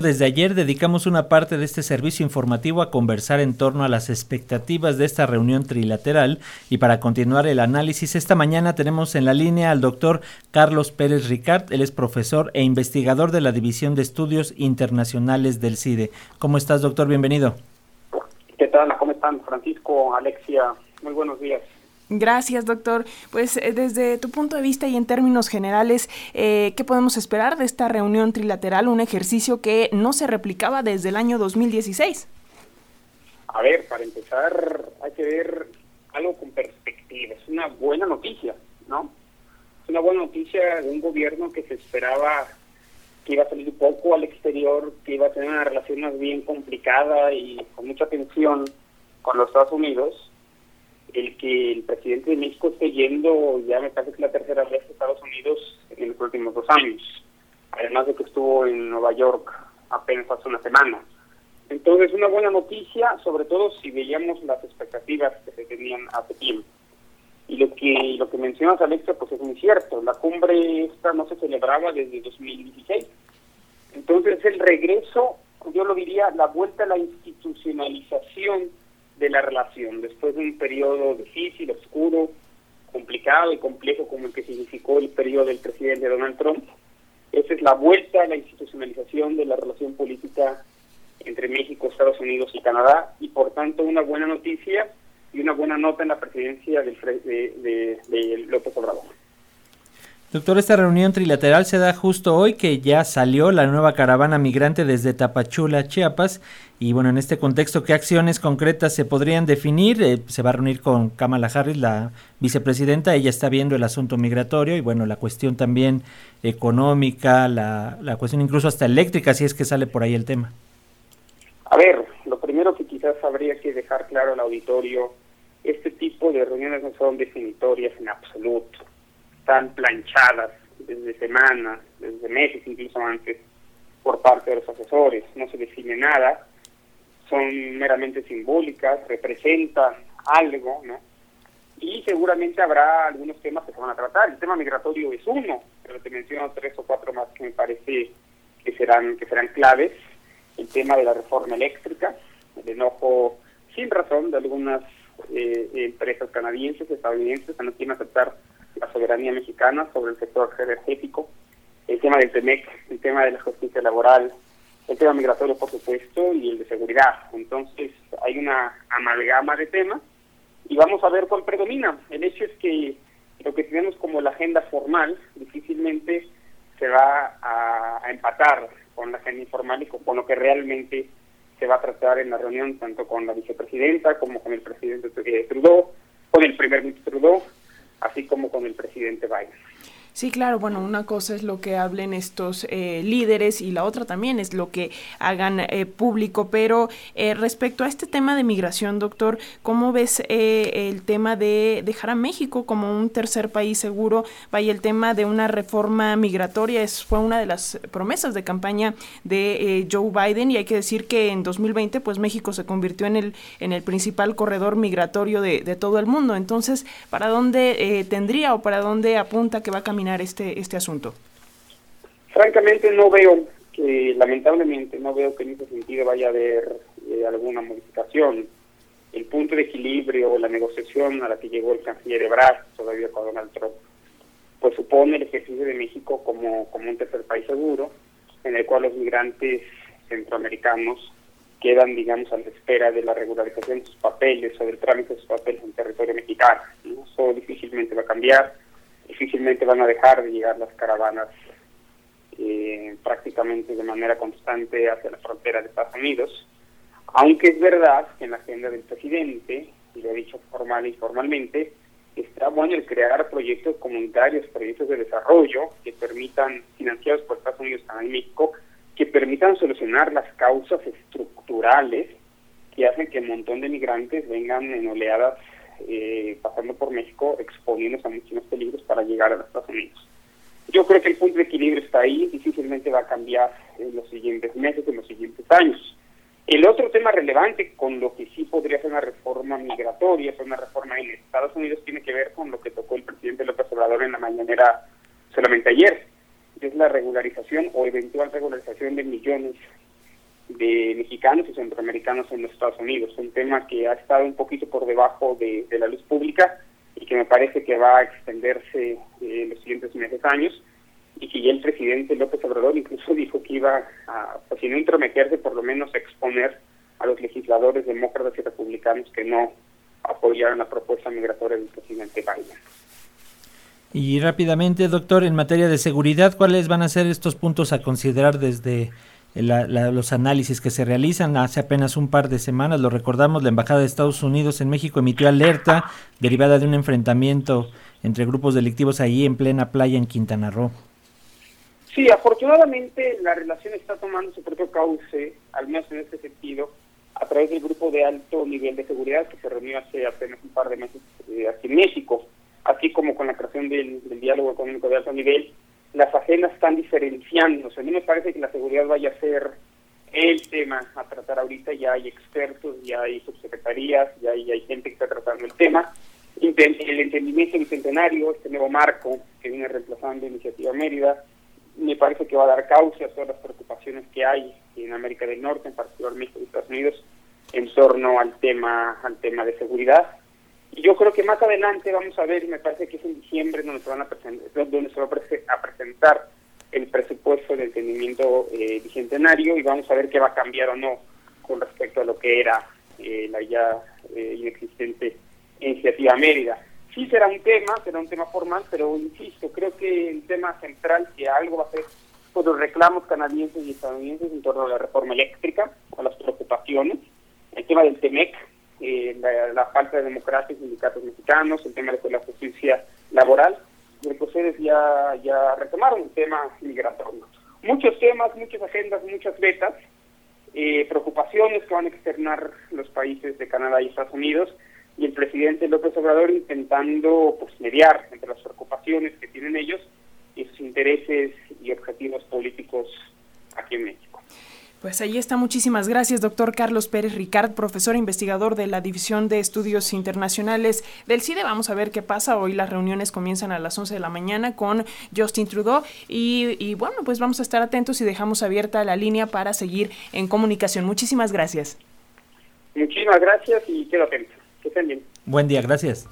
Desde ayer dedicamos una parte de este servicio informativo a conversar en torno a las expectativas de esta reunión trilateral y para continuar el análisis esta mañana tenemos en la línea al doctor Carlos Pérez Ricard, él es profesor e investigador de la División de Estudios Internacionales del CIDE. ¿Cómo estás doctor? Bienvenido. ¿Qué tal? ¿Cómo están Francisco, Alexia? Muy buenos días. Gracias, doctor. Pues eh, desde tu punto de vista y en términos generales, eh, ¿qué podemos esperar de esta reunión trilateral? Un ejercicio que no se replicaba desde el año 2016. A ver, para empezar, hay que ver algo con perspectiva. Es una buena noticia, ¿no? Es una buena noticia de un gobierno que se esperaba que iba a salir poco al exterior, que iba a tener una relación más bien complicada y con mucha tensión con los Estados Unidos el que el presidente de México esté yendo, ya me parece que la tercera vez a Estados Unidos en los últimos dos años, además de que estuvo en Nueva York apenas hace una semana. Entonces, una buena noticia, sobre todo si veíamos las expectativas que se tenían hace tiempo. Y lo que lo que mencionas, Alexa, pues es muy cierto. La cumbre esta no se celebraba desde 2016. Entonces, el regreso, yo lo diría, la vuelta a la institucionalización de la relación, después de un periodo difícil, oscuro, complicado y complejo como el que significó el periodo del presidente Donald Trump. Esa es la vuelta a la institucionalización de la relación política entre México, Estados Unidos y Canadá y por tanto una buena noticia y una buena nota en la presidencia del, de, de López Obrador. Doctor, esta reunión trilateral se da justo hoy que ya salió la nueva caravana migrante desde Tapachula, Chiapas. Y bueno, en este contexto, ¿qué acciones concretas se podrían definir? Eh, se va a reunir con Kamala Harris, la vicepresidenta. Ella está viendo el asunto migratorio y bueno, la cuestión también económica, la, la cuestión incluso hasta eléctrica, si es que sale por ahí el tema. A ver, lo primero que quizás habría que dejar claro al auditorio, este tipo de reuniones no son definitorias en absoluto están planchadas desde semanas, desde meses incluso antes, por parte de los asesores. No se define nada, son meramente simbólicas, representan algo, ¿no? Y seguramente habrá algunos temas que se van a tratar. El tema migratorio es uno, pero te menciono tres o cuatro más que me parece que serán, que serán claves. El tema de la reforma eléctrica, el enojo sin razón de algunas eh, empresas canadienses, estadounidenses, que no quieren aceptar la soberanía mexicana sobre el sector energético, el tema del TEMEC, el tema de la justicia laboral, el tema migratorio, por supuesto, y el de seguridad. Entonces, hay una amalgama de temas y vamos a ver cuál predomina. El hecho es que lo que tenemos como la agenda formal difícilmente se va a, empatar con la agenda informal y con, lo que realmente se va a tratar en la reunión, tanto con la vicepresidenta como con el presidente Trudeau, con el primer como con el presidente Biden. Sí, claro, bueno, una cosa es lo que hablen estos eh, líderes y la otra también es lo que hagan eh, público, pero eh, respecto a este tema de migración, doctor, ¿cómo ves el tema de dejar a México como un tercer país seguro? Vaya, el tema de una reforma migratoria es, fue una de las promesas de campaña de Joe Biden y hay que decir que en 2020 pues México se convirtió en el, en el principal corredor migratorio de, de todo el mundo. Entonces, ¿para dónde tendría o para dónde apunta que va a caminar? Este, este asunto? Francamente no veo que, lamentablemente, no veo que en ese sentido vaya a haber eh, alguna modificación. El punto de equilibrio, la negociación a la que llegó el canciller Ebrard, todavía con Donald Trump, pues supone el ejercicio de México como, como un tercer país seguro, en el cual los migrantes centroamericanos quedan, digamos, a la espera de la regularización de sus papeles o del trámite de sus papeles en territorio mexicano. Eso difícilmente va a cambiar difícilmente van a dejar de llegar las caravanas eh, prácticamente de manera constante hacia la frontera de Estados Unidos, aunque es verdad que en la agenda del presidente, y lo he dicho formal y formalmente, está bueno el crear proyectos comunitarios, proyectos de desarrollo que permitan, financiados por Estados Unidos, Canadá y México, que permitan solucionar las causas estructurales que hacen que un montón de migrantes vengan en oleadas eh, pasando por México, exponiéndose a muchos peligros para llegar a los Estados Unidos. Yo creo que el punto de equilibrio está ahí, difícilmente va a cambiar en los siguientes meses, en los siguientes años. El otro tema relevante con lo que sí podría ser una reforma migratoria, es una reforma en Estados Unidos, tiene que ver con lo que tocó el presidente López Obrador en la mañanera solamente ayer, es la regularización o eventual regularización de millones de mexicanos y centroamericanos en los Estados Unidos, un tema que ha estado un poquito por debajo de, la luz pública y que me parece que va a extenderse en los siguientes meses, años, y que ya el presidente López Obrador incluso dijo que iba a, pues, si no intrometerse, por lo menos exponer a los legisladores demócratas y republicanos que no apoyaron la propuesta migratoria del presidente Biden. Y rápidamente, doctor, en materia de seguridad, ¿cuáles van a ser estos puntos a considerar desde los análisis que se realizan? Hace apenas un par de semanas, lo recordamos, la Embajada de Estados Unidos en México emitió alerta derivada de un enfrentamiento entre grupos delictivos ahí en plena playa en Quintana Roo. Sí, afortunadamente la relación está tomando su propio cauce, al menos en este sentido, a través del grupo de alto nivel de seguridad que se reunió hace apenas un par de meses eh, aquí en México, así como con la creación del, diálogo económico de alto nivel, las agendas están diferenciándose. A mí me parece que la seguridad vaya a ser el tema a tratar ahorita, ya hay expertos, ya hay subsecretarías, ya hay, gente que está tratando el tema. El entendimiento bicentenario, este nuevo marco que viene reemplazando Iniciativa Mérida, me parece que va a dar causa a todas las preocupaciones que hay en América del Norte, en particular México y Estados Unidos, en torno al tema, al tema de seguridad. Yo creo que más adelante vamos a ver, y me parece que es en diciembre donde se, van a presentar, donde se va a presentar el presupuesto del entendimiento eh, bicentenario y vamos a ver qué va a cambiar o no con respecto a lo que era eh, la ya eh, inexistente iniciativa Mérida. Sí será un tema, será un tema formal, pero insisto, creo que el tema central, que algo va a ser pues, los reclamos canadienses y estadounidenses en torno a la reforma eléctrica, a las preocupaciones, el tema del TEMEC, eh, la, falta de democracia en sindicatos mexicanos, el tema de la justicia laboral, y ustedes ya, ya retomaron el tema migratorio. Muchos temas, muchas agendas, muchas vetas, eh, preocupaciones que van a externar los países de Canadá y Estados Unidos, y el presidente López Obrador intentando pues mediar entre las preocupaciones que tienen ellos y sus intereses y objetivos políticos aquí en México. Pues ahí está. Muchísimas gracias, doctor Carlos Pérez Ricard, profesor e investigador de la División de Estudios Internacionales del CIDE. Vamos a ver qué pasa. Hoy las reuniones comienzan a las 11 de la mañana con Justin Trudeau. Y, y bueno, pues vamos a estar atentos y dejamos abierta la línea para seguir en comunicación. Muchísimas gracias. Muchísimas gracias y quedo atento. Que estén bien. Buen día, gracias.